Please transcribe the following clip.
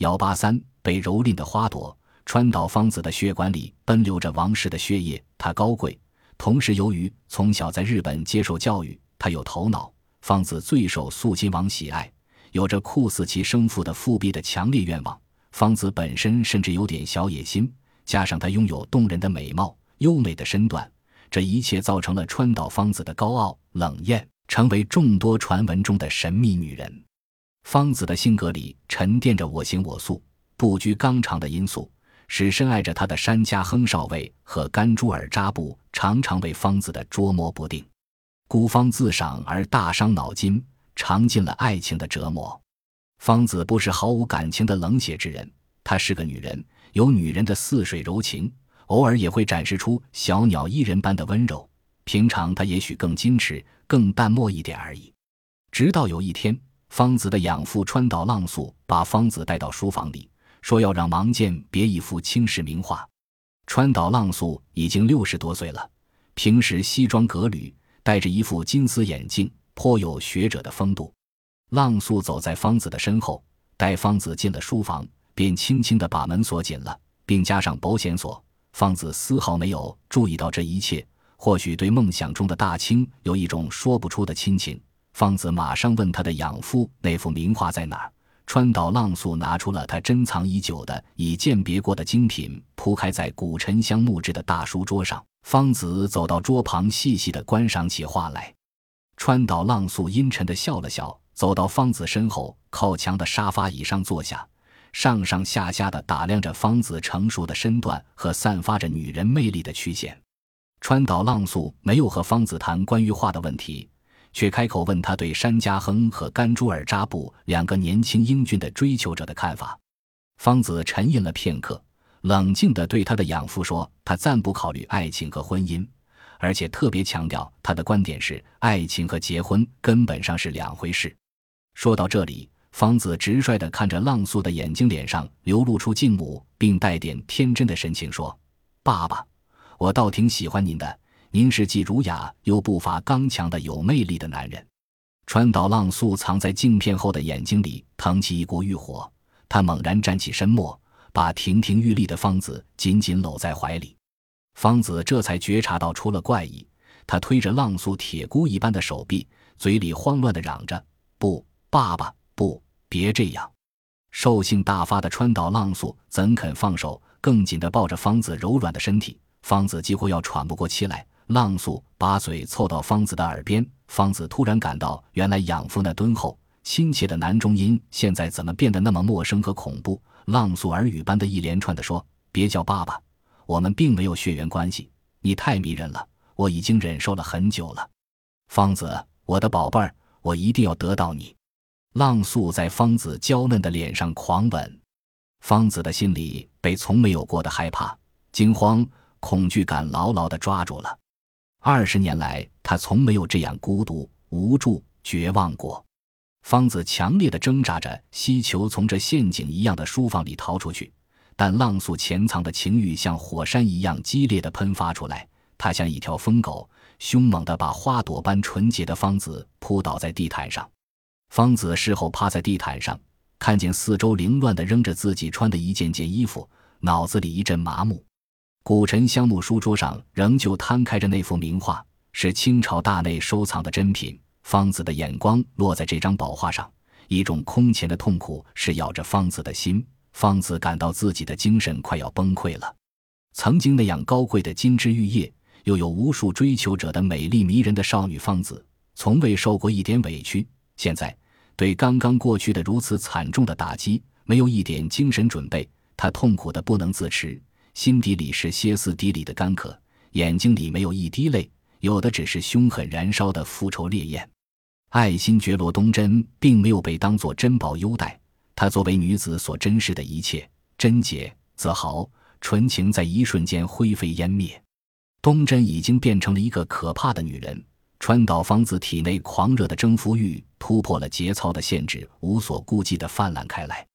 幺八三被蹂躏的花朵，川岛芳子的血管里奔流着王室的血液。她高贵，同时由于从小在日本接受教育，她有头脑。芳子最受素亲王喜爱，有着酷似其生父的复辟的强烈愿望。芳子本身甚至有点小野心，加上她拥有动人的美貌、优美的身段，这一切造成了川岛芳子的高傲冷艳。成为众多传闻中的神秘女人，芳子的性格里沉淀着我行我素、不拘纲常的因素，使深爱着她的山家亨少尉和甘珠尔扎布常常为芳子的捉摸不定，孤芳自赏而大伤脑筋，尝尽了爱情的折磨。芳子不是毫无感情的冷血之人，她是个女人，有女人的似水柔情，偶尔也会展示出小鸟依人般的温柔。平常她也许更矜持。更淡漠一点而已。直到有一天，方子的养父川岛浪速把方子带到书房里，说要让王健别一幅青石名画。川岛浪速已经六十多岁了，平时西装革履，戴着一副金丝眼镜，颇有学者的风度。浪速走在方子的身后，待方子进了书房，便轻轻地把门锁紧了，并加上保险锁。方子丝毫没有注意到这一切。或许对梦想中的大清有一种说不出的亲情，方子马上问他的养父那幅名画在哪儿。川岛浪速拿出了他珍藏已久的已鉴别过的精品，铺开在古沉香木质的大书桌上。方子走到桌旁，细细地观赏起画来。川岛浪速阴沉地笑了笑，走到方子身后，靠墙的沙发椅上坐下，上上下下地打量着方子成熟的身段和散发着女人魅力的曲线。川岛浪速没有和方子谈关于画的问题，却开口问他对山家亨和甘珠尔扎布两个年轻英俊的追求者的看法。方子沉吟了片刻，冷静地对他的养父说：“他暂不考虑爱情和婚姻，而且特别强调他的观点是，爱情和结婚根本上是两回事。”说到这里，方子直率地看着浪速的眼睛，脸上流露出敬慕并带点天真的神情，说：“爸爸。”我倒挺喜欢您的，您是既儒雅又不乏刚强的有魅力的男人。川岛浪速藏在镜片后的眼睛里腾起一股欲火，他猛然站起身，末，把亭亭玉立的方子紧紧搂在怀里。方子这才觉察到出了怪异，他推着浪速铁箍一般的手臂，嘴里慌乱地嚷着：“不，爸爸，不，别这样！”兽性大发的川岛浪速怎肯放手，更紧地抱着方子柔软的身体。方子几乎要喘不过气来，浪速把嘴凑到方子的耳边。方子突然感到，原来养父那敦厚亲切的男中音，现在怎么变得那么陌生和恐怖？浪速耳语般的一连串的说：“别叫爸爸，我们并没有血缘关系。你太迷人了，我已经忍受了很久了。”方子，我的宝贝儿，我一定要得到你。浪速在方子娇嫩的脸上狂吻，方子的心里被从没有过的害怕、惊慌。恐惧感牢牢地抓住了。二十年来，他从没有这样孤独、无助、绝望过。方子强烈的挣扎着，希求从这陷阱一样的书房里逃出去，但浪速潜藏的情欲像火山一样激烈的喷发出来。他像一条疯狗，凶猛地把花朵般纯洁的方子扑倒在地毯上。方子事后趴在地毯上，看见四周凌乱的扔着自己穿的一件件衣服，脑子里一阵麻木。古沉香木书桌上仍旧摊开着那幅名画，是清朝大内收藏的珍品。方子的眼光落在这张宝画上，一种空前的痛苦是咬着方子的心。方子感到自己的精神快要崩溃了。曾经那样高贵的金枝玉叶，又有无数追求者的美丽迷人的少女方子，从未受过一点委屈。现在对刚刚过去的如此惨重的打击，没有一点精神准备，她痛苦的不能自持。心底里是歇斯底里的干渴，眼睛里没有一滴泪，有的只是凶狠燃烧的复仇烈焰。爱新觉罗东真并没有被当作珍宝优待，她作为女子所珍视的一切贞洁、自豪、纯情，在一瞬间灰飞烟灭。东真已经变成了一个可怕的女人。川岛芳子体内狂热的征服欲突破了节操的限制，无所顾忌地泛滥开来。